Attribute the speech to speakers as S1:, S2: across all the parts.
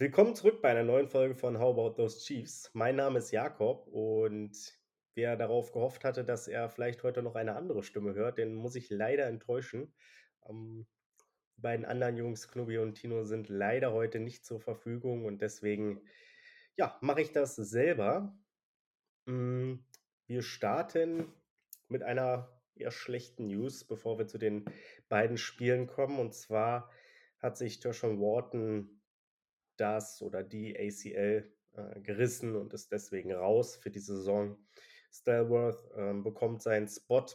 S1: Willkommen zurück bei einer neuen Folge von How About Those Chiefs. Mein Name ist Jakob und wer darauf gehofft hatte, dass er vielleicht heute noch eine andere Stimme hört, den muss ich leider enttäuschen. Ähm, die beiden anderen Jungs, Knubi und Tino, sind leider heute nicht zur Verfügung und deswegen ja, mache ich das selber. Mm, wir starten mit einer eher schlechten News, bevor wir zu den beiden Spielen kommen. Und zwar hat sich Tershon Wharton das oder die ACL äh, gerissen und ist deswegen raus für die Saison. Stalworth ähm, bekommt seinen Spot.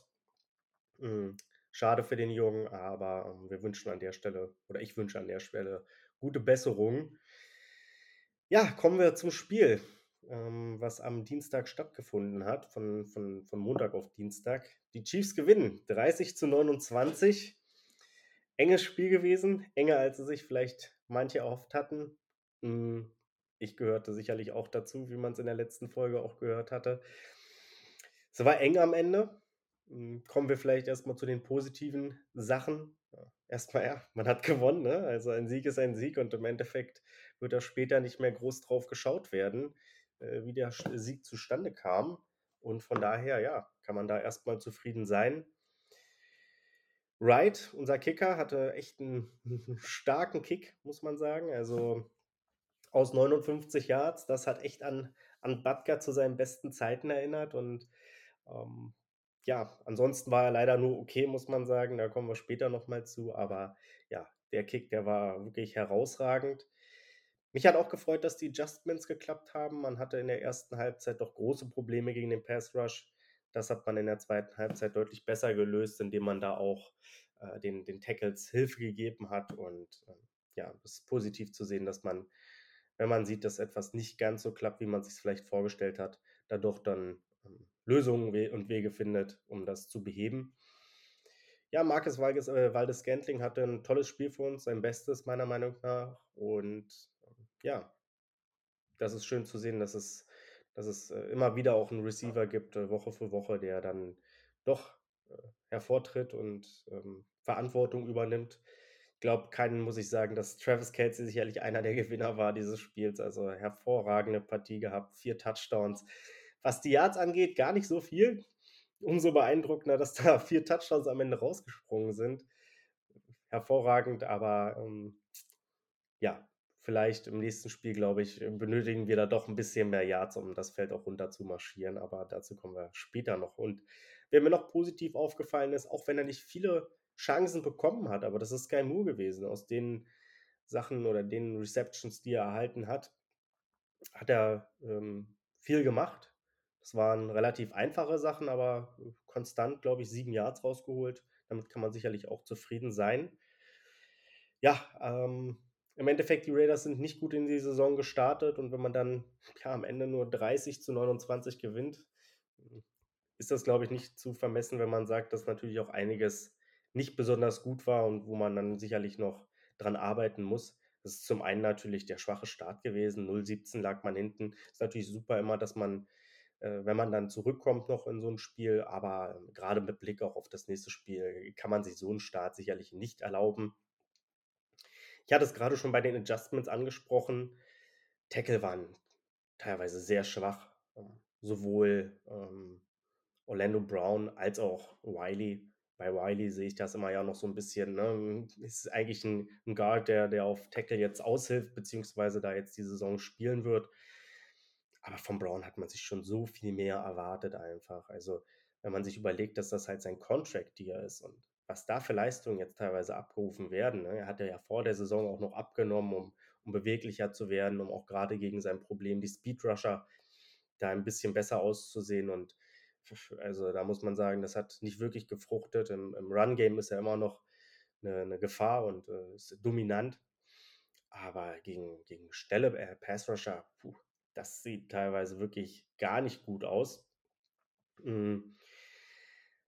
S1: Mhm. Schade für den Jungen, aber ähm, wir wünschen an der Stelle, oder ich wünsche an der Stelle, gute Besserung. Ja, kommen wir zum Spiel, ähm, was am Dienstag stattgefunden hat, von, von, von Montag auf Dienstag. Die Chiefs gewinnen 30 zu 29. Enges Spiel gewesen, enger als sie sich vielleicht manche erhofft hatten. Hm, ich gehörte sicherlich auch dazu, wie man es in der letzten Folge auch gehört hatte. Es war eng am Ende. Hm, kommen wir vielleicht erstmal zu den positiven Sachen. erstmal, ja, man hat gewonnen. Ne? Also ein Sieg ist ein Sieg und im Endeffekt wird da später nicht mehr groß drauf geschaut werden, äh, wie der Sieg zustande kam. Und von daher, ja, kann man da erstmal zufrieden sein. Wright, unser Kicker, hatte echt einen, einen starken Kick, muss man sagen. Also aus 59 Yards, das hat echt an, an Butker zu seinen besten Zeiten erinnert und ähm, ja, ansonsten war er leider nur okay, muss man sagen. Da kommen wir später nochmal zu. Aber ja, der Kick, der war wirklich herausragend. Mich hat auch gefreut, dass die Adjustments geklappt haben. Man hatte in der ersten Halbzeit doch große Probleme gegen den Pass Rush. Das hat man in der zweiten Halbzeit deutlich besser gelöst, indem man da auch äh, den, den Tackles Hilfe gegeben hat. Und äh, ja, es ist positiv zu sehen, dass man, wenn man sieht, dass etwas nicht ganz so klappt, wie man sich vielleicht vorgestellt hat, dadurch dann ähm, Lösungen und Wege findet, um das zu beheben. Ja, Marcus Valdes, äh, Valdes Scantling hatte ein tolles Spiel für uns, sein Bestes meiner Meinung nach. Und ähm, ja, das ist schön zu sehen, dass es, dass es äh, immer wieder auch einen Receiver gibt, äh, Woche für Woche, der dann doch äh, hervortritt und ähm, Verantwortung übernimmt. Glaube, keinen muss ich sagen, dass Travis Kelsey sicherlich einer der Gewinner war dieses Spiels. Also hervorragende Partie gehabt, vier Touchdowns. Was die Yards angeht, gar nicht so viel. Umso beeindruckender, dass da vier Touchdowns am Ende rausgesprungen sind. Hervorragend, aber ähm, ja, vielleicht im nächsten Spiel, glaube ich, benötigen wir da doch ein bisschen mehr Yards, um das Feld auch runter zu marschieren. Aber dazu kommen wir später noch. Und wer mir noch positiv aufgefallen ist, auch wenn er nicht viele Chancen bekommen hat, aber das ist kein Moore gewesen. Aus den Sachen oder den Receptions, die er erhalten hat, hat er ähm, viel gemacht. Das waren relativ einfache Sachen, aber konstant, glaube ich, sieben Yards rausgeholt. Damit kann man sicherlich auch zufrieden sein. Ja, ähm, im Endeffekt, die Raiders sind nicht gut in die Saison gestartet und wenn man dann ja, am Ende nur 30 zu 29 gewinnt, ist das, glaube ich, nicht zu vermessen, wenn man sagt, dass natürlich auch einiges nicht besonders gut war und wo man dann sicherlich noch dran arbeiten muss. Das ist zum einen natürlich der schwache Start gewesen. 0-17 lag man hinten. Ist natürlich super immer, dass man äh, wenn man dann zurückkommt noch in so ein Spiel. Aber ähm, gerade mit Blick auch auf das nächste Spiel kann man sich so einen Start sicherlich nicht erlauben. Ich hatte es gerade schon bei den Adjustments angesprochen. Tackle waren teilweise sehr schwach. Ähm, sowohl ähm, Orlando Brown als auch Wiley. Bei Wiley sehe ich das immer ja noch so ein bisschen. Ne? Ist eigentlich ein, ein Guard, der, der auf Tackle jetzt aushilft, beziehungsweise da jetzt die Saison spielen wird. Aber von Brown hat man sich schon so viel mehr erwartet einfach. Also, wenn man sich überlegt, dass das halt sein Contract Year ist und was da für Leistungen jetzt teilweise abgerufen werden. Ne? Er hatte ja vor der Saison auch noch abgenommen, um, um beweglicher zu werden, um auch gerade gegen sein Problem, die Speedrusher, da ein bisschen besser auszusehen. Und also da muss man sagen, das hat nicht wirklich gefruchtet. Im, im Run-Game ist er immer noch eine, eine Gefahr und äh, ist dominant. Aber gegen, gegen Stelle, äh, Pass-Rusher, das sieht teilweise wirklich gar nicht gut aus. Mhm.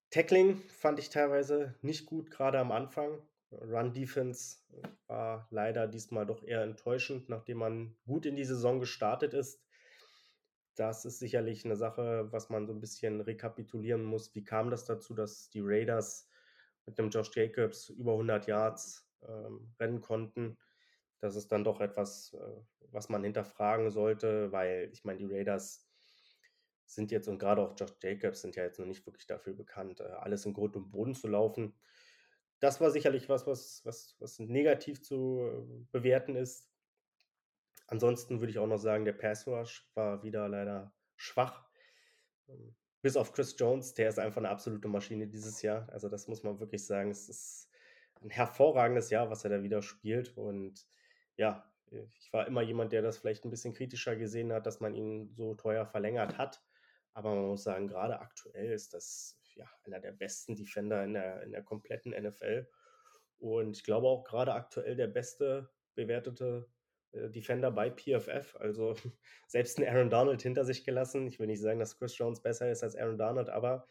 S1: Tackling fand ich teilweise nicht gut, gerade am Anfang. Run Defense war leider diesmal doch eher enttäuschend, nachdem man gut in die Saison gestartet ist. Das ist sicherlich eine Sache, was man so ein bisschen rekapitulieren muss. Wie kam das dazu, dass die Raiders mit dem Josh Jacobs über 100 Yards ähm, rennen konnten? Das ist dann doch etwas, äh, was man hinterfragen sollte, weil ich meine, die Raiders sind jetzt und gerade auch Josh Jacobs sind ja jetzt noch nicht wirklich dafür bekannt, äh, alles in Grund und Boden zu laufen. Das war sicherlich was, was, was, was negativ zu äh, bewerten ist. Ansonsten würde ich auch noch sagen, der Pass Rush war wieder leider schwach. Ähm, bis auf Chris Jones, der ist einfach eine absolute Maschine dieses Jahr. Also das muss man wirklich sagen. Es ist ein hervorragendes Jahr, was er da wieder spielt. Und ja, ich war immer jemand, der das vielleicht ein bisschen kritischer gesehen hat, dass man ihn so teuer verlängert hat. Aber man muss sagen, gerade aktuell ist das ja einer der besten Defender in der, in der kompletten NFL. Und ich glaube auch gerade aktuell der beste bewertete Defender bei PFF. Also selbst ein Aaron Donald hinter sich gelassen. Ich will nicht sagen, dass Chris Jones besser ist als Aaron Donald, aber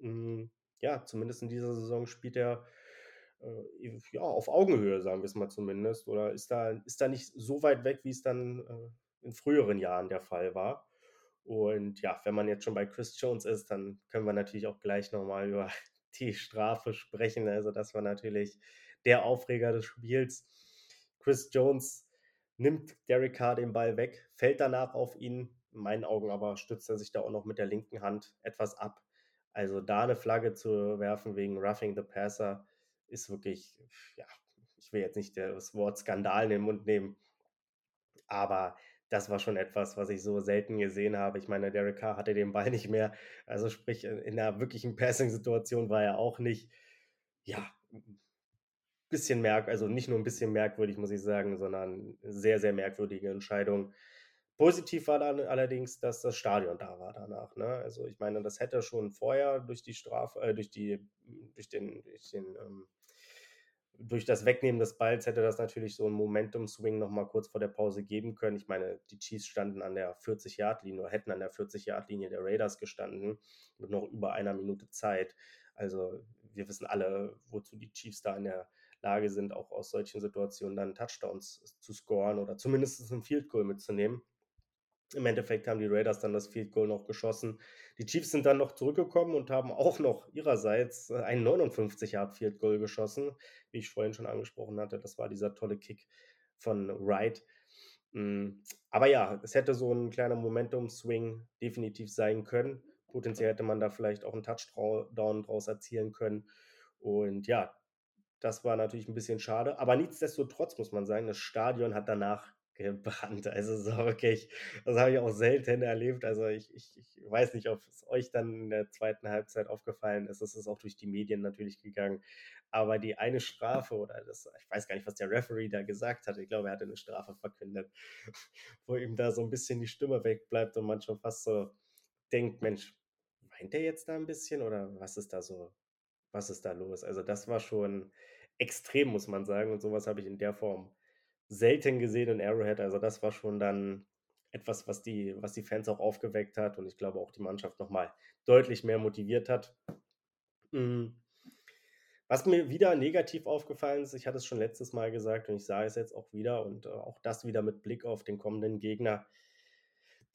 S1: mh, mm, ja, zumindest in dieser Saison spielt er äh, ja, auf Augenhöhe, sagen wir es mal zumindest. Oder ist da, ist da nicht so weit weg, wie es dann äh, in früheren Jahren der Fall war. Und ja, wenn man jetzt schon bei Chris Jones ist, dann können wir natürlich auch gleich nochmal über die Strafe sprechen. Also das war natürlich der Aufreger des Spiels. Chris Jones nimmt Derek Carr den Ball weg, fällt danach auf ihn. In meinen Augen aber stützt er sich da auch noch mit der linken Hand etwas ab. Also da eine Flagge zu werfen wegen Roughing the Passer ist wirklich, ja, ich will jetzt nicht das Wort Skandal in den Mund nehmen, aber das war schon etwas, was ich so selten gesehen habe. Ich meine, Derek Carr hatte den Ball nicht mehr. Also sprich, in einer wirklichen Passing-Situation war er auch nicht. Ja, bisschen merk, also nicht nur ein bisschen merkwürdig, muss ich sagen, sondern sehr, sehr merkwürdige Entscheidung. Positiv war dann allerdings, dass das Stadion da war danach. Ne? Also ich meine, das hätte schon vorher durch die Strafe, äh, durch die, durch den, durch den ähm, durch das Wegnehmen des Balls hätte das natürlich so ein Momentum-Swing nochmal kurz vor der Pause geben können. Ich meine, die Chiefs standen an der 40-Yard-Linie oder hätten an der 40-Yard-Linie der Raiders gestanden mit noch über einer Minute Zeit. Also wir wissen alle, wozu die Chiefs da in der Lage sind, auch aus solchen Situationen dann Touchdowns zu scoren oder zumindest ein Field Goal mitzunehmen. Im Endeffekt haben die Raiders dann das Field Goal noch geschossen. Die Chiefs sind dann noch zurückgekommen und haben auch noch ihrerseits ein 59 Yard Field Goal geschossen, wie ich vorhin schon angesprochen hatte. Das war dieser tolle Kick von Wright. Mm, aber ja, es hätte so ein kleiner Momentum-Swing definitiv sein können. Potenziell hätte man da vielleicht auch einen Touchdown draus erzielen können. Und ja, das war natürlich ein bisschen schade. Aber nichtsdestotrotz muss man sagen, das Stadion hat danach gebrannt. Also so wirklich, das habe ich auch selten erlebt. Also ich, ich, ich weiß nicht, ob es euch dann in der zweiten Halbzeit aufgefallen ist. Es ist auch durch die Medien natürlich gegangen. Aber die eine Strafe oder das, ich weiß gar nicht, was der Referee da gesagt hat. Ich glaube, er hatte eine Strafe verkündet, wo ihm da so ein bisschen die Stimme wegbleibt und man schon fast so denkt, Mensch, weint er jetzt da ein bisschen oder was ist da so was ist da los? Also das war schon extrem, muss man sagen. Und sowas habe ich in der Form selten gesehen in Arrowhead. Also das war schon dann etwas, was die, was die Fans auch aufgeweckt hat und ich glaube auch die Mannschaft nochmal deutlich mehr motiviert hat. Hm. Was mir wieder negativ aufgefallen ist, ich hatte es schon letztes Mal gesagt und ich sage es jetzt auch wieder und äh, auch das wieder mit Blick auf den kommenden Gegner.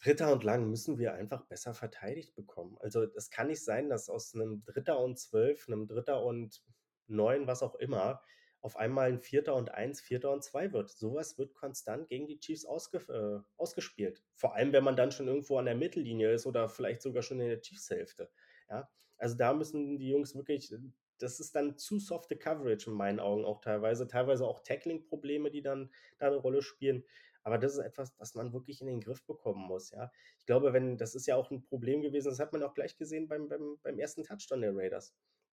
S1: Dritter und lang müssen wir einfach besser verteidigt bekommen. Also es kann nicht sein, dass aus einem Dritter und zwölf, einem Dritter und neun, was auch immer, auf einmal ein Vierter und eins, Vierter und zwei wird. Sowas wird konstant gegen die Chiefs ausge äh, ausgespielt. Vor allem, wenn man dann schon irgendwo an der Mittellinie ist oder vielleicht sogar schon in der Chiefs-Hälfte. Ja? Also da müssen die Jungs wirklich, das ist dann zu softe Coverage in meinen Augen auch teilweise. Teilweise auch Tackling-Probleme, die dann da eine Rolle spielen. Aber das ist etwas, das man wirklich in den Griff bekommen muss, ja. Ich glaube, wenn, das ist ja auch ein Problem gewesen, das hat man auch gleich gesehen beim, beim, beim ersten Touchdown der Raiders.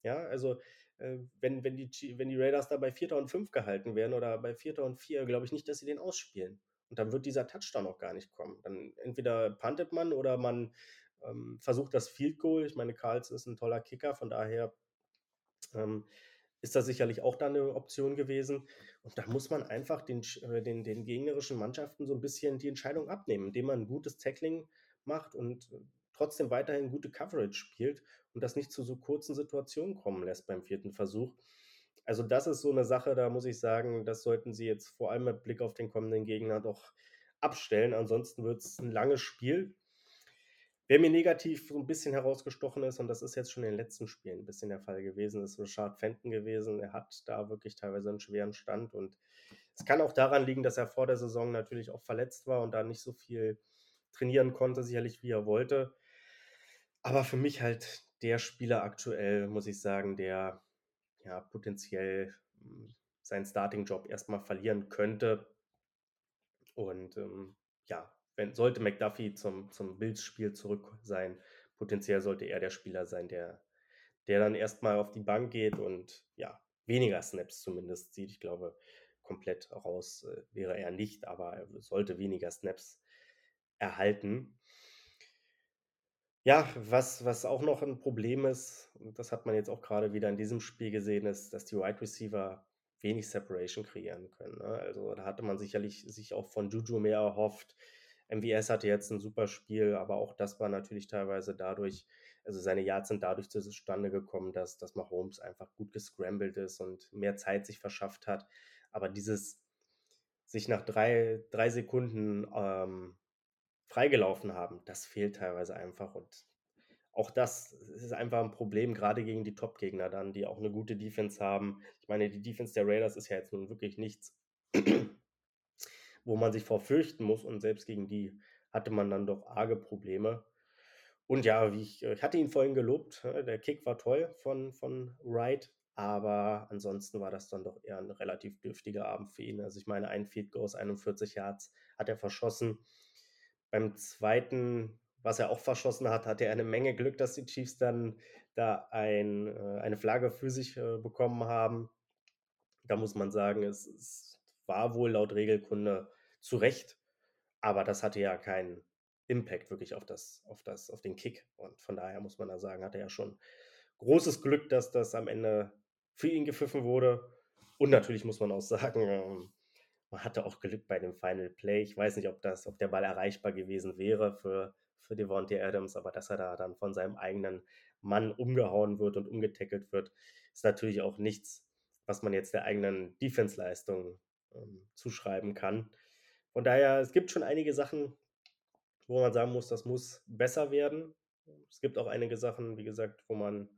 S1: Ja, also äh, wenn, wenn, die, wenn die Raiders da bei Vierter und Fünf gehalten werden oder bei Vierter und Vier, glaube ich nicht, dass sie den ausspielen. Und dann wird dieser Touchdown auch gar nicht kommen. Dann entweder puntet man oder man ähm, versucht das Field Goal. Ich meine, Karls ist ein toller Kicker, von daher ähm, ist das sicherlich auch da eine Option gewesen. Und da muss man einfach den, äh, den, den gegnerischen Mannschaften so ein bisschen die Entscheidung abnehmen, indem man ein gutes Tackling macht und äh, trotzdem weiterhin gute Coverage spielt und das nicht zu so kurzen Situationen kommen lässt beim vierten Versuch. Also das ist so eine Sache, da muss ich sagen, das sollten sie jetzt vor allem mit Blick auf den kommenden Gegner doch abstellen. Ansonsten wird es ein langes Spiel. Wer mir negativ so ein bisschen herausgestochen ist, und das ist jetzt schon in den letzten Spielen ein bisschen der Fall gewesen, ist Richard Fenton gewesen. Er hat da wirklich teilweise einen schweren Stand und es kann auch daran liegen, dass er vor der Saison natürlich auch verletzt war und da nicht so viel trainieren konnte, sicherlich wie er wollte. Aber für mich halt der Spieler aktuell, muss ich sagen, der ja potenziell hm, seinen Starting-Job erstmal verlieren könnte. Und ähm, ja, wenn, sollte McDuffie zum, zum Bills-Spiel zurück sein, potenziell sollte er der Spieler sein, der, der dann erstmal auf die Bank geht und ja, weniger Snaps zumindest sieht. Ich glaube, komplett raus äh, wäre er nicht, aber er sollte weniger Snaps erhalten. Ja, was, was auch noch ein Problem ist, und das hat man jetzt auch gerade wieder in diesem Spiel gesehen, ist, dass die Wide Receiver wenig Separation kreieren können. Ne? Also da hatte man sicherlich sich auch von Juju mehr erhofft. MVS hatte jetzt ein super Spiel, aber auch das war natürlich teilweise dadurch, also seine Yards sind dadurch zustande gekommen, dass, dass Mahomes einfach gut gescrambled ist und mehr Zeit sich verschafft hat. Aber dieses sich nach drei, drei Sekunden ähm, freigelaufen haben, das fehlt teilweise einfach. Und auch das ist einfach ein Problem, gerade gegen die Top-Gegner dann, die auch eine gute Defense haben. Ich meine, die Defense der Raiders ist ja jetzt nun wirklich nichts, wo man sich vor fürchten muss. Und selbst gegen die hatte man dann doch arge Probleme. Und ja, wie ich, ich hatte ihn vorhin gelobt, ne, der Kick war toll von, von Wright, aber ansonsten war das dann doch eher ein relativ dürftiger Abend für ihn. Also ich meine, ein Feed Goal aus 41 Yards hat er verschossen. Beim zweiten, was er auch verschossen hat, hatte er eine Menge Glück, dass die Chiefs dann da ein, äh, eine Flagge für sich äh, bekommen haben. Da muss man sagen, es, es war wohl laut Regelkunde zu Recht, aber das hatte ja keinen Impact wirklich auf das, auf das, auf den Kick. Und von daher muss man da sagen, hat er ja schon großes Glück, dass das am Ende für ihn gepfiffen wurde. Und natürlich muss man auch sagen, ähm, man hatte auch Glück bei dem Final Play. Ich weiß nicht, ob, das, ob der Ball erreichbar gewesen wäre für, für Devontae Adams, aber dass er da dann von seinem eigenen Mann umgehauen wird und umgetackelt wird, ist natürlich auch nichts, was man jetzt der eigenen Defense-Leistung ähm, zuschreiben kann. Von daher, es gibt schon einige Sachen, wo man sagen muss, das muss besser werden. Es gibt auch einige Sachen, wie gesagt, wo man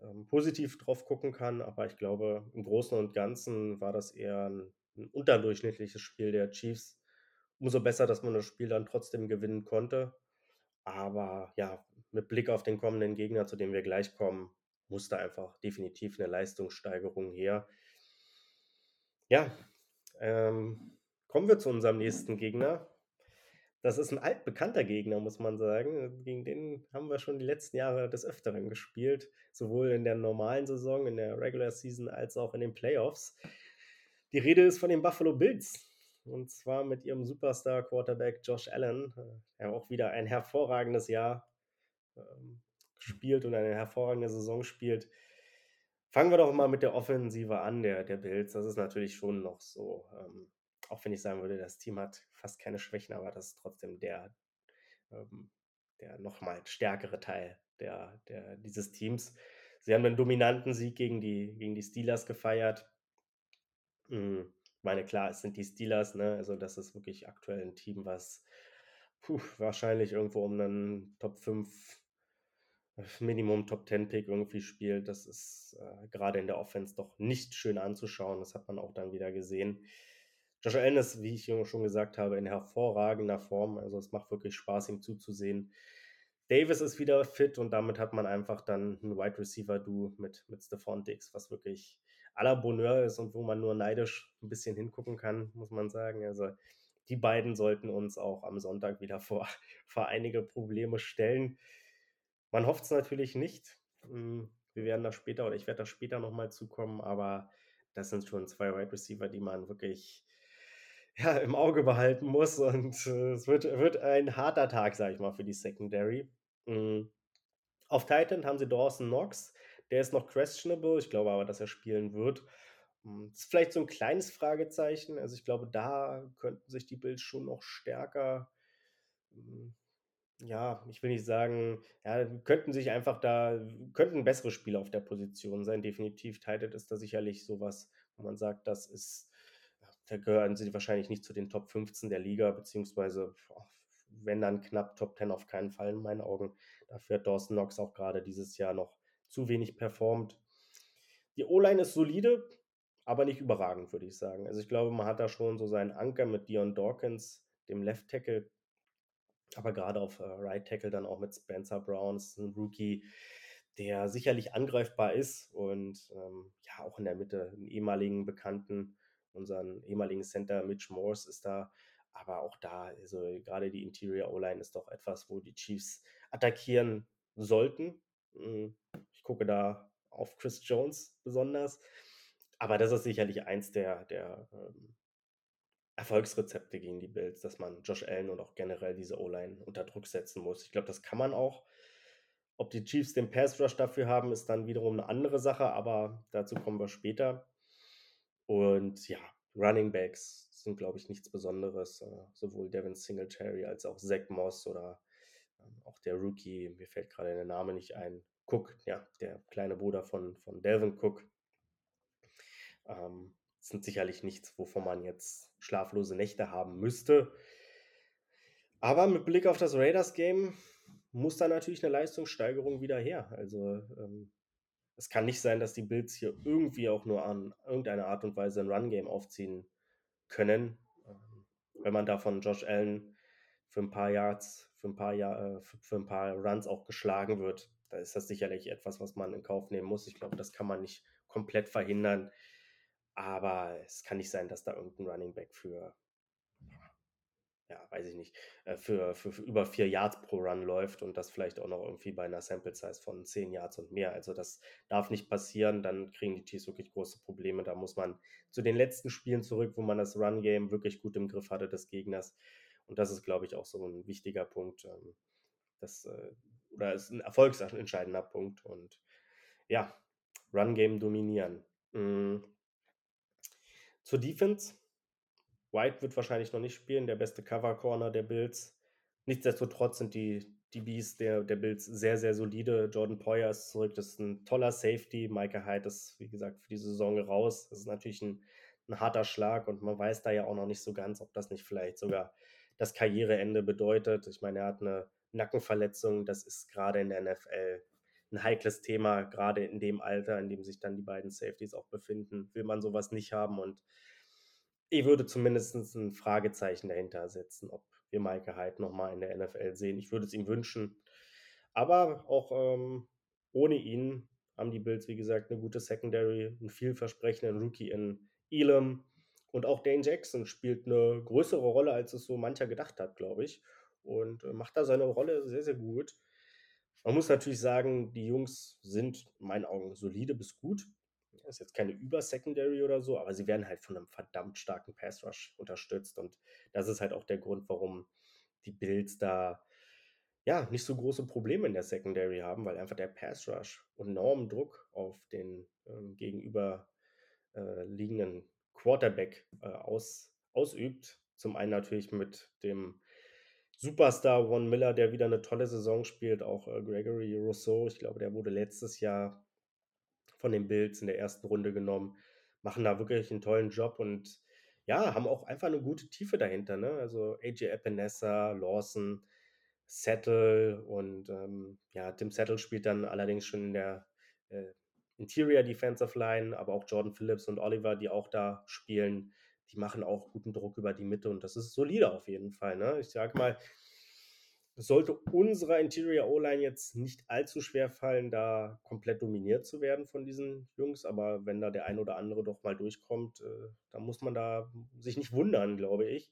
S1: ähm, positiv drauf gucken kann, aber ich glaube, im Großen und Ganzen war das eher ein ein unterdurchschnittliches Spiel der Chiefs. Umso besser, dass man das Spiel dann trotzdem gewinnen konnte. Aber ja, mit Blick auf den kommenden Gegner, zu dem wir gleich kommen, musste einfach definitiv eine Leistungssteigerung her. Ja, ähm, kommen wir zu unserem nächsten Gegner. Das ist ein altbekannter Gegner, muss man sagen. Gegen den haben wir schon die letzten Jahre des Öfteren gespielt, sowohl in der normalen Saison, in der Regular Season, als auch in den Playoffs. Die Rede ist von den Buffalo Bills. Und zwar mit ihrem Superstar-Quarterback Josh Allen, äh, der auch wieder ein hervorragendes Jahr ähm, spielt und eine hervorragende Saison spielt. Fangen wir doch mal mit der Offensive an, der, der Bills. Das ist natürlich schon noch so, ähm, auch wenn ich sagen würde, das Team hat fast keine Schwächen, aber das ist trotzdem der, ähm, der nochmal stärkere Teil der, der, dieses Teams. Sie haben einen dominanten Sieg gegen die, gegen die Steelers gefeiert. Mhm. Ich meine, klar, es sind die Steelers, ne? Also das ist wirklich aktuell ein Team, was puh, wahrscheinlich irgendwo um einen Top 5, äh, Minimum Top 10 Pick irgendwie spielt. Das ist äh, gerade in der Offense doch nicht schön anzuschauen. Das hat man auch dann wieder gesehen. Josh Allen ist, wie ich schon gesagt habe, in hervorragender Form. Also es macht wirklich Spaß, ihm zuzusehen. Davis ist wieder fit und damit hat man einfach dann ein Wide Receiver Du mit, mit Stephon Dix, was wirklich la Bonheur ist und wo man nur neidisch ein bisschen hingucken kann, muss man sagen. Also die beiden sollten uns auch am Sonntag wieder vor, vor einige Probleme stellen. Man hofft es natürlich nicht. Hm, wir werden da später oder ich werde da später nochmal zukommen, aber das sind schon zwei Wide Receiver, die man wirklich ja, im Auge behalten muss und äh, es wird, wird ein harter Tag, sage ich mal, für die Secondary. Mhm. Auf Titan haben sie Dawson Knox, der ist noch questionable. Ich glaube aber, dass er spielen wird. Hm, das ist vielleicht so ein kleines Fragezeichen. Also ich glaube, da könnten sich die Bills schon noch stärker, hm, ja, ich will nicht sagen, ja, könnten sich einfach da, könnten bessere Spieler auf der Position sein. Definitiv Titan ist da sicherlich sowas, wo man sagt, das ist, da gehören sie wahrscheinlich nicht zu den Top 15 der Liga, beziehungsweise wenn dann knapp Top 10 auf keinen Fall in meinen Augen. Dafür hat Dawson Knox auch gerade dieses Jahr noch zu wenig performt. Die O-Line ist solide, aber nicht überragend, würde ich sagen. Also ich glaube, man hat da schon so seinen Anker mit Dion Dawkins, dem Left Tackle, aber gerade auf äh, Right Tackle dann auch mit Spencer Brown, ist ein Rookie, der sicherlich angreifbar ist und ähm, ja auch in der Mitte einen ehemaligen Bekannten, unseren ehemaligen Center Mitch Morse ist da, aber auch da, also gerade die Interior O-Line ist doch etwas, wo die Chiefs attackieren sollten. Hm, ich gucke da auf Chris Jones besonders, aber das ist sicherlich eins der, der ähm, Erfolgsrezepte gegen die Bills, dass man Josh Allen und auch generell diese O-Line unter Druck setzen muss. Ich glaube, das kann man auch. Ob die Chiefs den Pass Rush dafür haben, ist dann wiederum eine andere Sache, aber dazu kommen wir später. Und ja, Running Backs sind, glaube ich, nichts Besonderes. Äh, sowohl Devin Singletary als auch Zach Moss oder auch der Rookie, mir fällt gerade der Name nicht ein, Cook, ja, der kleine Bruder von, von Delvin Cook. Ähm, sind sicherlich nichts, wovon man jetzt schlaflose Nächte haben müsste. Aber mit Blick auf das Raiders-Game muss da natürlich eine Leistungssteigerung wieder her. Also ähm, es kann nicht sein, dass die Bills hier irgendwie auch nur an irgendeine Art und Weise ein Run-Game aufziehen können. Ähm, wenn man da von Josh Allen für ein paar Yards, für ein paar, Jahr, äh, für ein paar Runs auch geschlagen wird, da ist das sicherlich etwas, was man in Kauf nehmen muss. Ich glaube, das kann man nicht komplett verhindern. Aber es kann nicht sein, dass da irgendein Running Back für, ja, weiß ich nicht, äh, für, für, für, über vier Yards pro Run läuft und das vielleicht auch noch irgendwie bei einer Sample Size von zehn Yards und mehr. Also das darf nicht passieren, dann kriegen die Chiefs wirklich große Probleme. Da muss man zu den letzten Spielen zurück, wo man das Run-Game wirklich gut im Griff hatte des Gegners. Und das ist, glaube ich, auch so ein wichtiger Punkt. Ähm, das, äh, oder ist ein erfolgsentscheidender Punkt. Und ja, Run-Game dominieren. Mhm. Zur Defense. White wird wahrscheinlich noch nicht spielen, der beste Cover Corner der Bills. Nichtsdestotrotz sind die DBs der, der Bills sehr, sehr solide. Jordan Poyer ist zurück, das ist ein toller Safety. Micah Hyde ist, wie gesagt, für die Saison raus. Das ist natürlich ein, ein harter Schlag und man weiß da ja auch noch nicht so ganz, ob das nicht vielleicht sogar das Karriereende bedeutet. Ich meine, er hat eine Nackenverletzung, das ist gerade in der NFL ein heikles Thema, gerade in dem Alter, in dem sich dann die beiden Safeties auch befinden, will man sowas nicht haben. Und ich würde zumindest ein Fragezeichen dahinter setzen, ob wir Maike Hyde nochmal in der NFL sehen. Ich würde es ihm wünschen. Aber auch ähm, ohne ihn haben die Bills, wie gesagt, eine gute Secondary, einen vielversprechenden Rookie in Elam. Und auch Dane Jackson spielt eine größere Rolle, als es so mancher gedacht hat, glaube ich. Und äh, macht da seine Rolle sehr, sehr gut. Man muss natürlich sagen, die Jungs sind in meinen Augen solide bis gut. Das ist jetzt keine Über-Secondary oder so, aber sie werden halt von einem verdammt starken Pass-Rush unterstützt. Und das ist halt auch der Grund, warum die Bills da ja nicht so große Probleme in der Secondary haben, weil einfach der Pass-Rush enormen Druck auf den ähm, gegenüber äh, liegenden Quarterback äh, aus, ausübt. Zum einen natürlich mit dem Superstar Von Miller, der wieder eine tolle Saison spielt, auch äh, Gregory Rousseau, ich glaube, der wurde letztes Jahr von den Bills in der ersten Runde genommen, machen da wirklich einen tollen Job und ja, haben auch einfach eine gute Tiefe dahinter. Ne? Also AJ Epinesa, Lawson, Settle und ähm, ja, Tim Settle spielt dann allerdings schon in der äh, Interior Defensive Line, aber auch Jordan Phillips und Oliver, die auch da spielen, die machen auch guten Druck über die Mitte und das ist solide auf jeden Fall. Ne? Ich sage mal, sollte unserer Interior O-Line jetzt nicht allzu schwer fallen, da komplett dominiert zu werden von diesen Jungs, aber wenn da der ein oder andere doch mal durchkommt, äh, dann muss man da sich nicht wundern, glaube ich.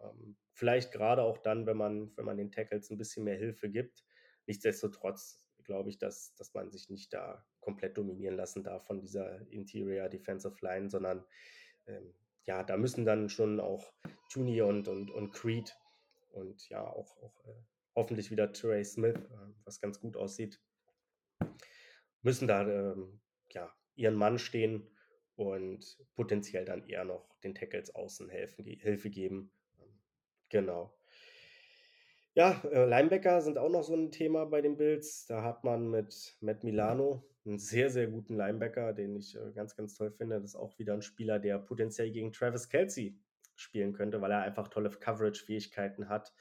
S1: Ähm, vielleicht gerade auch dann, wenn man, wenn man den Tackles ein bisschen mehr Hilfe gibt. Nichtsdestotrotz glaube ich, dass, dass man sich nicht da komplett dominieren lassen darf von dieser Interior Defensive Line, sondern ähm, ja, da müssen dann schon auch Tooney und, und, und Creed und ja, auch, auch äh, hoffentlich wieder Trey Smith, äh, was ganz gut aussieht, müssen da ähm, ja, ihren Mann stehen und potenziell dann eher noch den Tackles außen helfen, Hilfe geben. Ähm, genau. Ja, äh, Linebacker sind auch noch so ein Thema bei den Bills. Da hat man mit Matt Milano einen sehr, sehr guten Linebacker, den ich äh, ganz, ganz toll finde. Das ist auch wieder ein Spieler, der potenziell gegen Travis Kelsey spielen könnte, weil er einfach tolle Coverage-Fähigkeiten hat.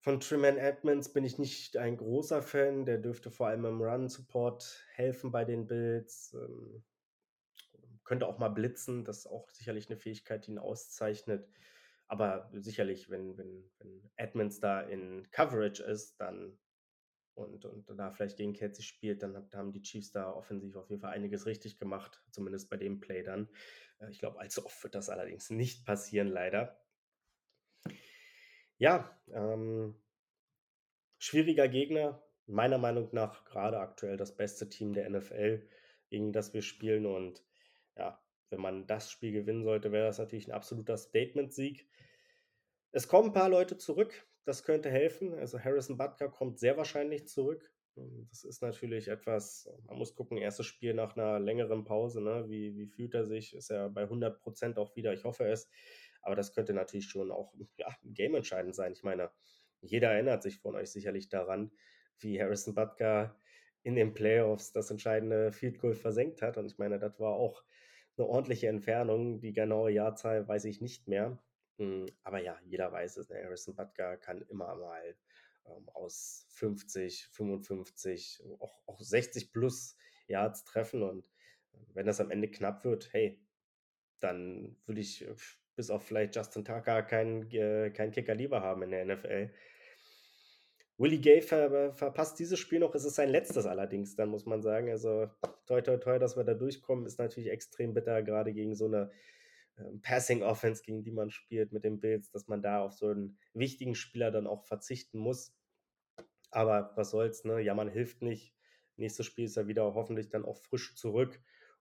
S1: Von Tremaine Edmonds bin ich nicht ein großer Fan. Der dürfte vor allem im Run-Support helfen bei den Bills. Ähm, könnte auch mal blitzen. Das ist auch sicherlich eine Fähigkeit, die ihn auszeichnet. Aber sicherlich, wenn, wenn, wenn Edmonds da in Coverage ist, dann und, und da vielleicht gegen Kelsey spielt, dann haben die Chiefs da offensiv auf jeden Fall einiges richtig gemacht, zumindest bei dem Play dann. Äh, ich glaube, allzu oft wird das allerdings nicht passieren, leider. Ja, ähm, schwieriger Gegner, meiner Meinung nach gerade aktuell das beste Team der NFL, gegen das wir spielen. Und ja, wenn man das Spiel gewinnen sollte, wäre das natürlich ein absoluter Statement-Sieg. Es kommen ein paar Leute zurück, das könnte helfen. Also Harrison Butker kommt sehr wahrscheinlich zurück. Das ist natürlich etwas, man muss gucken, erstes Spiel nach einer längeren Pause, ne? wie, wie fühlt er sich? Ist er bei 100 Prozent auch wieder? Ich hoffe es. Aber das könnte natürlich schon auch ja, Game entscheidend sein. Ich meine, jeder erinnert sich von euch sicherlich daran, wie Harrison Butker in den Playoffs das entscheidende Field Goal versenkt hat. Und ich meine, das war auch eine ordentliche Entfernung. Die genaue Jahrzahl weiß ich nicht mehr. Hm, aber ja, jeder weiß es, ne? Harrison Butker kann immer mal ähm, aus 50, 55, auch, auch 60 plus Yards treffen. Und äh, wenn das am Ende knapp wird, hey, dann würde ich äh, bis auf vielleicht Justin Tucker keinen äh, kein Kicker lieber haben in der NFL. Willie Gay ver verpasst dieses Spiel noch. Es ist sein letztes allerdings, dann muss man sagen. Also toi, toi, toi, dass wir da durchkommen, ist natürlich extrem bitter, gerade gegen so eine ähm, Passing Offense, gegen die man spielt mit den Bills, dass man da auf so einen wichtigen Spieler dann auch verzichten muss. Aber was soll's, ne? Ja, man hilft nicht. Nächstes Spiel ist er wieder hoffentlich dann auch frisch zurück.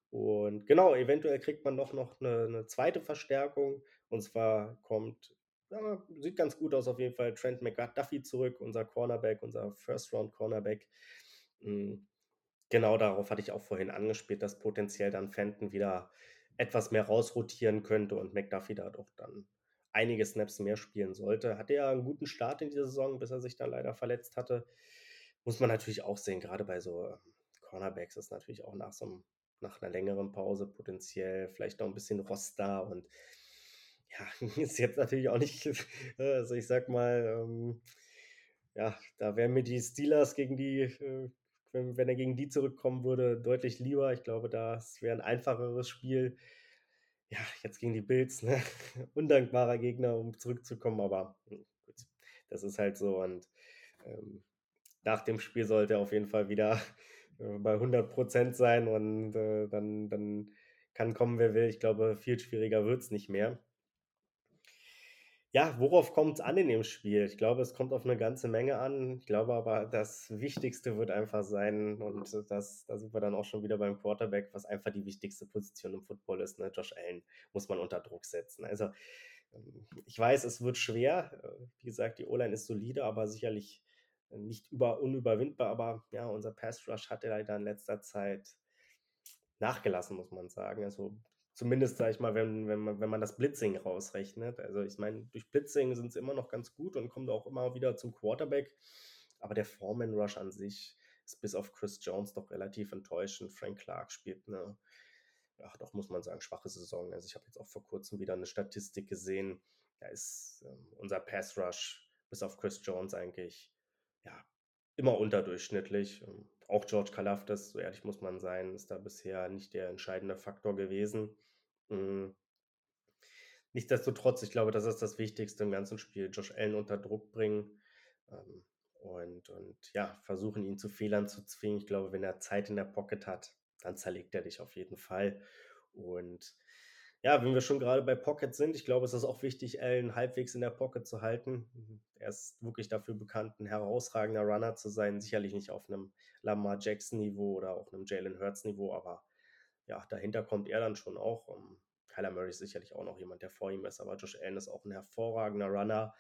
S1: Und genau, eventuell kriegt man doch noch eine, eine zweite Verstärkung. Und zwar kommt, ja, sieht ganz gut aus auf jeden Fall, Trent McDuffie zurück, unser Cornerback, unser First-Round-Cornerback. Genau darauf hatte ich auch vorhin angespielt, dass potenziell dann Fenton wieder etwas mehr rausrotieren könnte und McDuffie da doch dann einige Snaps mehr spielen sollte. Hatte ja einen guten Start in dieser Saison, bis er sich dann leider verletzt hatte. Muss man natürlich auch sehen, gerade bei so ähm, Cornerbacks ist natürlich auch nach so einem, nach einer längeren Pause potenziell vielleicht noch ein bisschen Rost da und ja, ist jetzt natürlich auch nicht, also ich sag mal, ähm, ja, da wären mir die Steelers gegen die äh, wenn, wenn er gegen die zurückkommen würde, deutlich lieber. Ich glaube, das wäre ein einfacheres Spiel. Ja, jetzt gegen die Bills, ne? undankbarer Gegner, um zurückzukommen, aber hm, gut, das ist halt so. Und ähm, nach dem Spiel sollte er auf jeden Fall wieder äh, bei 100% sein und äh, dann, dann kann kommen, wer will. Ich glaube, viel schwieriger wird es nicht mehr. Ja, worauf kommt es an in dem Spiel? Ich glaube, es kommt auf eine ganze Menge an. Ich glaube aber, das Wichtigste wird einfach sein, und das, da sind wir dann auch schon wieder beim Quarterback, was einfach die wichtigste Position im Football ist. Ne? Josh Allen muss man unter Druck setzen. Also, ähm, ich weiß, es wird schwer. Wie gesagt, die O-Line ist solide, aber sicherlich nicht über, unüberwindbar. Aber ja, unser Pass Rush hat leider in letzter Zeit nachgelassen, muss man sagen. Also Zumindest, sage ich mal, wenn, wenn, man, wenn man das Blitzing rausrechnet. Also ich meine, durch Blitzing sind sie immer noch ganz gut und kommen auch immer wieder zum Quarterback. Aber der Foreman Rush an sich ist bis auf Chris Jones doch relativ enttäuschend. Frank Clark spielt eine, ach doch, muss man sagen, schwache Saison. Also ich habe jetzt auch vor kurzem wieder eine Statistik gesehen. Da ist ähm, unser Pass Rush bis auf Chris Jones eigentlich ja, immer unterdurchschnittlich. Auch George Kalafdis, so ehrlich muss man sein, ist da bisher nicht der entscheidende Faktor gewesen. Mhm. Nichtsdestotrotz, ich glaube, das ist das Wichtigste im ganzen Spiel. Josh Allen unter Druck bringen ähm, und, und ja, versuchen ihn zu Fehlern zu zwingen. Ich glaube, wenn er Zeit in der Pocket hat, dann zerlegt er dich auf jeden Fall. Und ja, wenn wir schon gerade bei Pocket sind, ich glaube, es ist auch wichtig, Allen halbwegs in der Pocket zu halten. Er ist wirklich dafür bekannt, ein herausragender Runner zu sein. Sicherlich nicht auf einem Lamar Jackson-Niveau oder auf einem Jalen Hurts-Niveau, aber ja, dahinter kommt er dann schon auch. Um, ähm, Kyler Murray ist sicherlich auch noch jemand, der vor ihm ist, aber Josh Allen ist auch ein hervorragender Runner.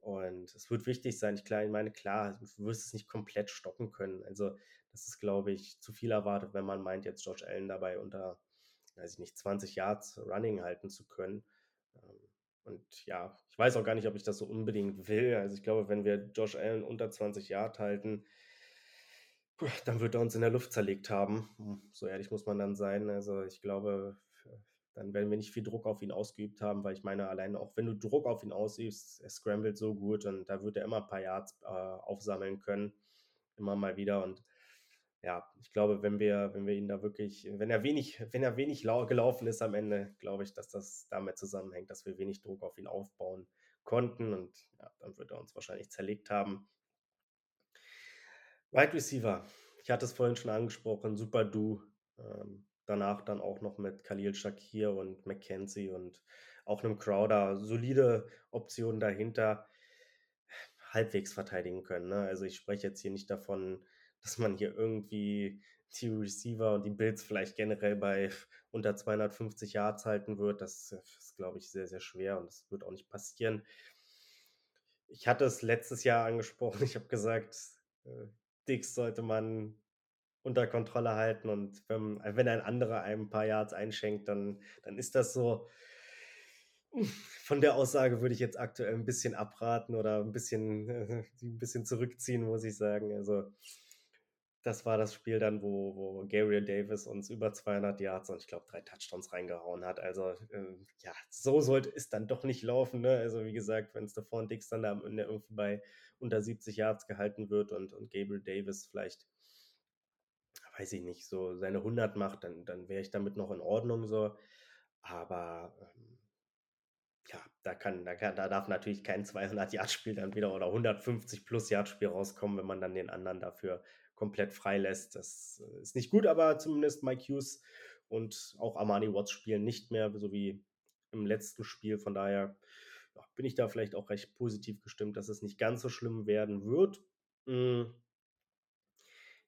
S1: Und es wird wichtig sein. Ich meine, klar, du wirst es nicht komplett stoppen können. Also, das ist, glaube ich, zu viel erwartet, wenn man meint, jetzt Josh Allen dabei unter weiß ich nicht, 20 Yards Running halten zu können. Ähm, und ja, ich weiß auch gar nicht, ob ich das so unbedingt will. Also ich glaube, wenn wir Josh Allen unter 20 Yard halten, dann wird er uns in der Luft zerlegt haben. So ehrlich muss man dann sein. Also ich glaube, dann werden wir nicht viel Druck auf ihn ausgeübt haben, weil ich meine, alleine auch wenn du Druck auf ihn ausübst, er scrambled so gut und da wird er immer ein paar Yards äh, aufsammeln können, immer mal wieder und ja, ich glaube, wenn wir, wenn wir ihn da wirklich, wenn er wenig, wenn er wenig gelaufen ist am Ende, glaube ich, dass das damit zusammenhängt, dass wir wenig Druck auf ihn aufbauen konnten und ja, dann wird er uns wahrscheinlich zerlegt haben. Wide Receiver, ich hatte es vorhin schon angesprochen, super Du. Ähm, danach dann auch noch mit Khalil Shakir und McKenzie und auch einem Crowder solide Optionen dahinter halbwegs verteidigen können. Ne? Also ich spreche jetzt hier nicht davon, dass man hier irgendwie die Receiver und die Bills vielleicht generell bei unter 250 Yards halten wird. Das ist, glaube ich, sehr, sehr schwer und das wird auch nicht passieren. Ich hatte es letztes Jahr angesprochen. Ich habe gesagt, äh, Dix sollte man unter Kontrolle halten und wenn, wenn ein anderer einem ein paar Yards einschenkt, dann, dann ist das so. Von der Aussage würde ich jetzt aktuell ein bisschen abraten oder ein bisschen, ein bisschen zurückziehen, muss ich sagen. Also das war das Spiel dann, wo, wo Gabriel Davis uns über 200 Yards und ich glaube drei Touchdowns reingehauen hat. Also äh, ja, so sollte es dann doch nicht laufen. Ne? Also wie gesagt, wenn Stephon Dix dann da irgendwie bei unter 70 Yards gehalten wird und, und Gabriel Davis vielleicht, weiß ich nicht, so seine 100 macht, dann, dann wäre ich damit noch in Ordnung so. Aber ähm, ja, da kann, da kann, da darf natürlich kein 200-Yard-Spiel dann wieder oder 150 plus Yard-Spiel rauskommen, wenn man dann den anderen dafür komplett freilässt. Das äh, ist nicht gut, aber zumindest Mike Hughes und auch Armani Watts spielen nicht mehr, so wie im letzten Spiel. Von daher ja, bin ich da vielleicht auch recht positiv gestimmt, dass es nicht ganz so schlimm werden wird. Hm.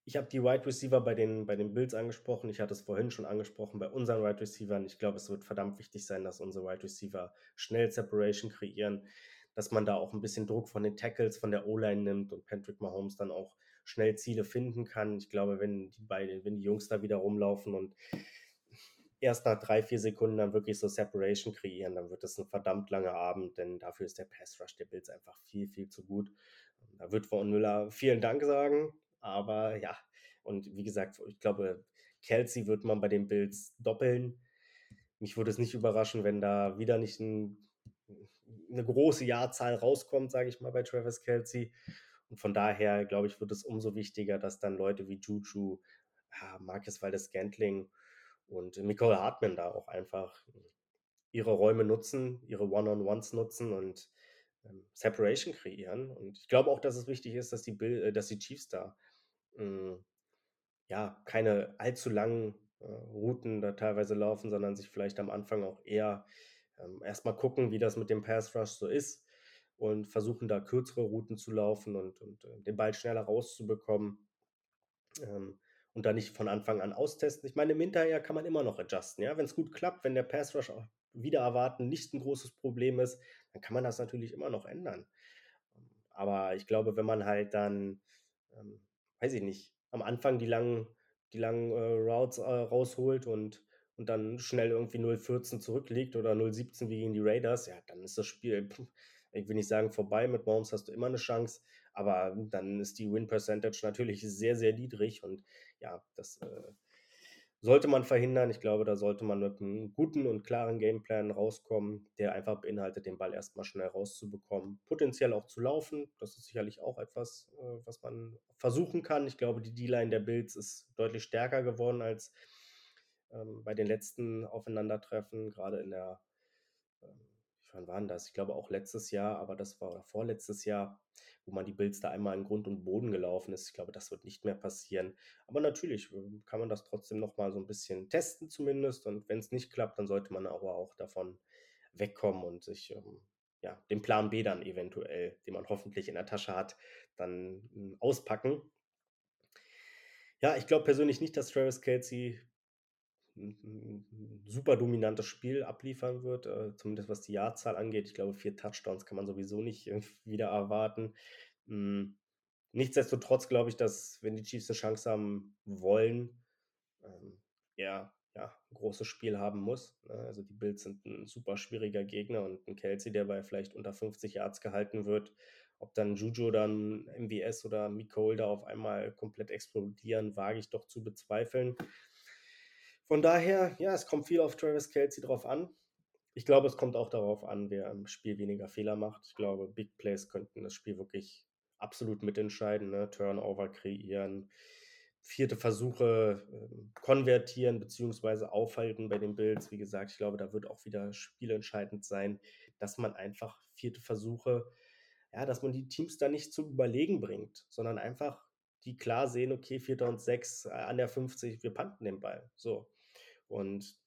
S1: Ich habe die Wide Receiver bei den, bei den Bills angesprochen. Ich hatte es vorhin schon angesprochen bei unseren Wide Receivers. Ich glaube, es wird verdammt wichtig sein, dass unsere Wide Receiver schnell Separation kreieren, dass man da auch ein bisschen Druck von den Tackles, von der O-Line nimmt und Patrick Mahomes dann auch schnell Ziele finden kann. Ich glaube, wenn die beiden, wenn die Jungs da wieder rumlaufen und erst nach drei, vier Sekunden dann wirklich so Separation kreieren, dann wird das ein verdammt langer Abend, denn dafür ist der Pass Rush der Bills einfach viel, viel zu gut. Da wird Von Müller vielen Dank sagen, aber ja, und wie gesagt, ich glaube, Kelsey wird man bei den Bills doppeln. Mich würde es nicht überraschen, wenn da wieder nicht ein, eine große Jahrzahl rauskommt, sage ich mal, bei Travis Kelsey. Und von daher, glaube ich, wird es umso wichtiger, dass dann Leute wie Juju, ja, Marcus Waldes Gantling und Nicole Hartman da auch einfach ihre Räume nutzen, ihre One-on-Ones nutzen und ähm, Separation kreieren. Und ich glaube auch, dass es wichtig ist, dass die, Bill, äh, dass die Chiefs da mh, hm, ja keine allzu langen äh, Routen da teilweise laufen, sondern sich vielleicht am Anfang auch eher ähm, erstmal gucken, wie das mit dem Pass Rush so ist und versuchen da kürzere Routen zu laufen und, und äh, den Ball schneller rauszubekommen ähm, und da nicht von Anfang an austesten. Ich meine, im Hinterher kann man immer noch adjusten. Ja? Wenn es gut klappt, wenn der Pass Rush auch wieder erwarten nicht ein großes Problem ist, dann kann man das natürlich immer noch ändern. Aber ich glaube, wenn man halt dann, ähm, weiß ich nicht, am Anfang die langen, die langen äh, Routes äh, rausholt und, und dann schnell irgendwie 0,14 zurückliegt oder 0,17 wie gegen die Raiders, ja, dann ist das Spiel, pff, ich will nicht sagen vorbei, mit Mahomes hast du immer eine Chance, aber dann ist die Win-Percentage natürlich sehr, sehr niedrig und ja, das äh, sollte man verhindern. Ich glaube, da sollte man mit einem guten und klaren Gameplan rauskommen, der einfach beinhaltet, den Ball erstmal schnell rauszubekommen, potenziell auch zu laufen. Das ist sicherlich auch etwas, äh, was man versuchen kann. Ich glaube, die D-Line der Bills ist deutlich stärker geworden als ähm, bei den letzten Aufeinandertreffen, gerade in der ähm, wann war das? Ich glaube auch letztes Jahr, aber das war vorletztes Jahr, wo man die Bills da einmal in Grund und Boden gelaufen ist. Ich glaube, das wird nicht mehr passieren. Aber natürlich ähm, kann man das trotzdem noch mal so ein bisschen testen zumindest. Und wenn es nicht klappt, dann sollte man aber auch davon wegkommen und sich ähm, ja, den Plan B dann eventuell, den man hoffentlich in der Tasche hat, dann hm, auspacken. Ja, ich glaube persönlich nicht, dass Travis Kelsey ein super dominantes Spiel abliefern wird, äh, zumindest was die Jahrzahl angeht. Ich glaube, vier Touchdowns kann man sowieso nicht äh, wieder erwarten. Hm, nichtsdestotrotz glaube ich, dass, wenn die Chiefs eine Chance haben wollen, ähm, er ja, ein großes Spiel haben muss. Ne? Also die Bills sind ein super schwieriger Gegner und ein Kelsey, der bei vielleicht unter 50 Yards gehalten wird, ob dann Juju dann MVS oder Miko da auf einmal komplett explodieren, wage ich doch zu bezweifeln. Von daher, ja, es kommt viel auf Travis Kelce drauf an. Ich glaube, es kommt auch darauf an, wer im Spiel weniger Fehler macht. Ich glaube, Big Plays könnten das Spiel wirklich absolut mitentscheiden, ne? Turnover kreieren, vierte Versuche äh, konvertieren bzw. aufhalten bei den Bills. Wie gesagt, ich glaube, da wird auch wieder spielentscheidend sein, dass man einfach vierte Versuche, ja, dass man die Teams da nicht zum Überlegen bringt, sondern einfach die klar sehen, okay, vierter und sechs äh, an der 50, wir panten den Ball. So. Und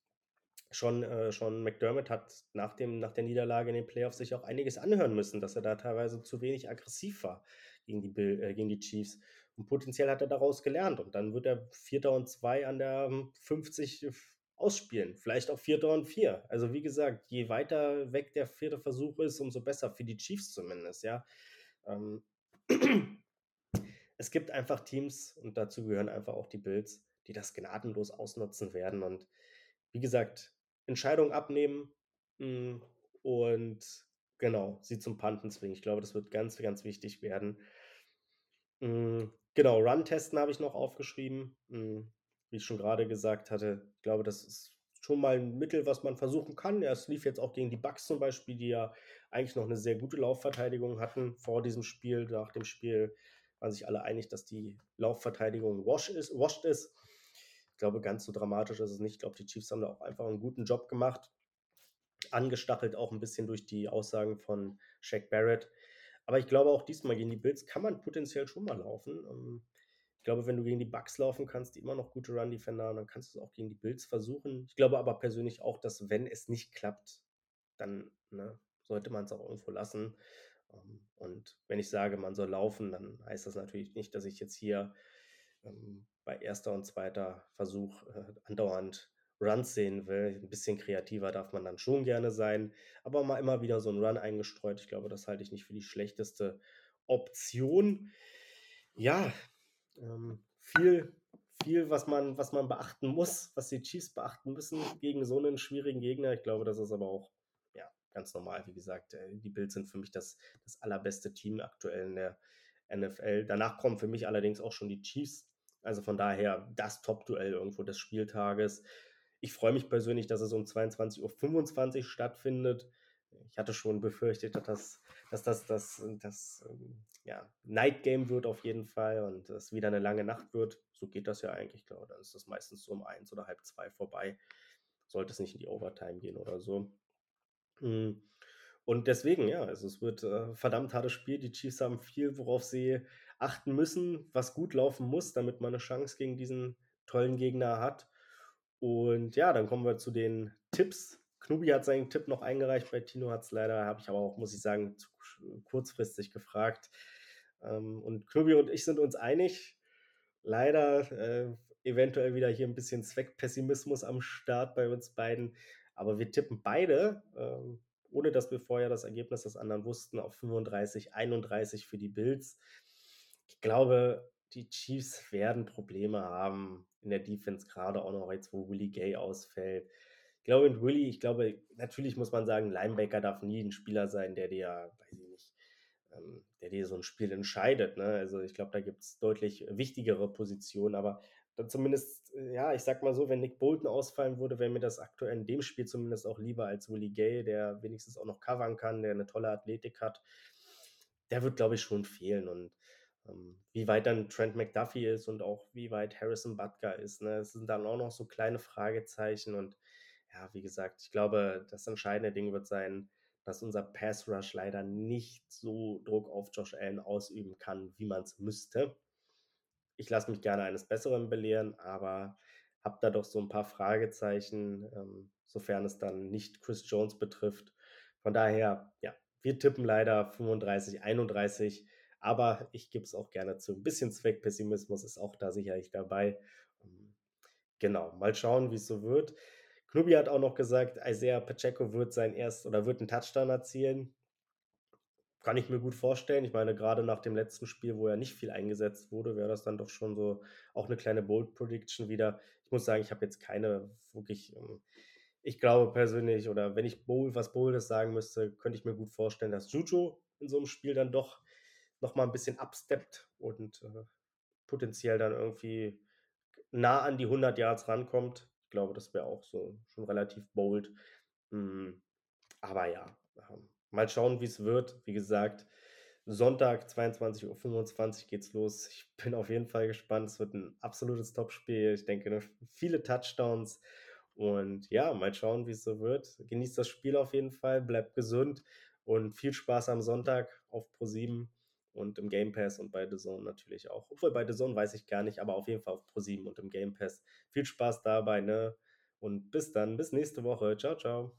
S1: schon, äh, schon McDermott hat nach, dem, nach der Niederlage in den Playoffs sich auch einiges anhören müssen, dass er da teilweise zu wenig aggressiv war gegen die, Bill, äh, gegen die Chiefs. Und potenziell hat er daraus gelernt. Und dann wird er Vierter und zwei an der 50 ähm, ausspielen. Vielleicht auch Vierter und vier. Also wie gesagt, je weiter weg der vierte Versuch ist, umso besser für die Chiefs zumindest, ja. Ähm es gibt einfach Teams, und dazu gehören einfach auch die Bills, die das gnadenlos ausnutzen werden. Und wie gesagt, Entscheidung abnehmen mh, mm, und genau, sie zum Panten zwingen. Ich glaube, das wird ganz, ganz wichtig werden. Mh, mm, genau, Run-Testen habe ich noch aufgeschrieben. Mh, mm, wie ich schon gerade gesagt hatte, ich glaube, das ist schon mal ein Mittel, was man versuchen kann. Ja, es lief jetzt auch gegen die Bucks zum Beispiel, die ja eigentlich noch eine sehr gute Laufverteidigung hatten vor diesem Spiel. Nach dem Spiel waren sich alle einig, dass die Laufverteidigung wash ist, washed ist glaube, ganz so dramatisch ist es nicht. Ich glaube, die Chiefs haben da auch einfach einen guten Job gemacht. Angestachelt auch ein bisschen durch die Aussagen von Shaq Barrett. Aber ich glaube, auch diesmal gegen die Bills kann man potenziell schon mal laufen. Ähm, ich glaube, wenn du gegen die Bucks laufen kannst, die immer noch gute Run-Defender haben, dann kannst du es auch gegen die Bills versuchen. Ich glaube aber persönlich auch, dass wenn es nicht klappt, dann ne, sollte man es auch irgendwo lassen. Ähm, und wenn ich sage, man soll laufen, dann heißt das natürlich nicht, dass ich jetzt hier ähm, bei erster und zweiter Versuch äh, andauernd Runs sehen will. Ein bisschen kreativer darf man dann schon gerne sein, aber mal immer wieder so ein Run eingestreut. Ich glaube, das halte ich nicht für die schlechteste Option. Ja, ähm, viel, viel, was man, was man beachten muss, was die Chiefs beachten müssen gegen so einen schwierigen Gegner. Ich glaube, das ist aber auch ja, ganz normal. Wie gesagt, äh, die Bills sind für mich das, das allerbeste Team aktuell in der NFL. Danach kommen für mich allerdings auch schon die Chiefs. Also von daher das Top-Duell irgendwo des Spieltages. Ich freue mich persönlich, dass es um 22.25 Uhr stattfindet. Ich hatte schon befürchtet, dass das, dass das, das, ähm, ja, Night Game wird auf jeden Fall und es wieder eine lange Nacht wird. So geht das ja eigentlich, glaube Dann ist das meistens so um eins oder halb zwei vorbei. Sollte es nicht in die Overtime gehen oder so. Hm. Und deswegen, ja, also es wird äh, verdammt hartes Spiel. Die Chiefs haben viel, worauf sie achten müssen, was gut laufen muss, damit man eine Chance gegen diesen tollen Gegner hat. Und ja, dann kommen wir zu den Tipps. Knubi hat seinen Tipp noch eingereicht, bei Tino hat es leider, habe ich aber auch, muss ich sagen, kurzfristig gefragt. Ähm, und Knubi und ich sind uns einig. Leider äh, eventuell wieder hier ein bisschen Zweckpessimismus am Start bei uns beiden. Aber wir tippen beide, ähm, ohne dass wir vorher das Ergebnis des anderen wussten, auf 35, 31 für die Bills. Ich glaube, die Chiefs werden Probleme haben in der Defense, gerade auch noch jetzt, wo Willie Gay ausfällt. Ich glaube, mit Willie, ich glaube, natürlich muss man sagen, Linebacker darf nie ein Spieler sein, der dir, weiß ich nicht, ähm, der dir so ein Spiel entscheidet. Ne? Also ich glaube, da gibt es deutlich wichtigere Positionen, aber dann zumindest, äh, ja, ich sag mal so, wenn Nick Bolton ausfallen würde, wäre mir das aktuell in dem Spiel zumindest auch lieber als Willie Gay, der wenigstens auch noch covern kann, der eine tolle Athletik hat. Der wird, glaube ich, schon fehlen und wie weit dann Trent McDuffie ist und auch wie weit Harrison Butker ist. Ne? Das sind dann auch noch so kleine Fragezeichen. Und ja, wie gesagt, ich glaube, das entscheidende Ding wird sein, dass unser Pass Rush leider nicht so Druck auf Josh Allen ausüben kann, wie man es müsste. Ich lasse mich gerne eines Besseren belehren, aber habe da doch so ein paar Fragezeichen, ähm, sofern es dann nicht Chris Jones betrifft. Von daher, ja, wir tippen leider 35, 31 aber ich gebe es auch gerne zu. Ein bisschen Zweckpessimismus ist auch da sicherlich dabei. Ähm, genau, mal schauen, wie es so wird. Knubi hat auch noch gesagt, Isaiah Pacheco wird sein erst oder wird einen Touchdown erzielen. Kann ich mir gut vorstellen. Ich meine, gerade nach dem letzten Spiel, wo er nicht viel eingesetzt wurde, wäre das dann doch schon so auch eine kleine Bold Prediction wieder. Ich muss sagen, ich habe jetzt keine wirklich. Ähm, ich glaube persönlich, oder wenn ich Bold, was Boldes sagen müsste, könnte ich mir gut vorstellen, dass Juju in so einem Spiel dann doch nochmal ein bisschen absteppt und äh, potenziell dann irgendwie nah an die 100 Yards rankommt. glaube, das wäre auch so schon relativ bold. Hm, aber ja, ähm, mal schauen, wie's wird. Wie gesagt, Sonntag 22:25 geht's los. Ich bin auf jeden Fall gespannt. Es wird 'n absolutes Topspiel. Ich denke, ne, viele Touchdowns und ja, mal schauen, wie's so wird. Genießt das Spiel auf jeden Fall, bleibt gesund und viel Spaß am Sonntag auf ProSieben und im Game Pass und bei DAZN natürlich auch. Obwohl, bei DAZN weiß ich gar nicht, aber auf jeden Fall auf ProSieben und im Game Pass. Viel Spaß dabei, ne? Und bis dann, bis nächste Woche. Tschau, tschau.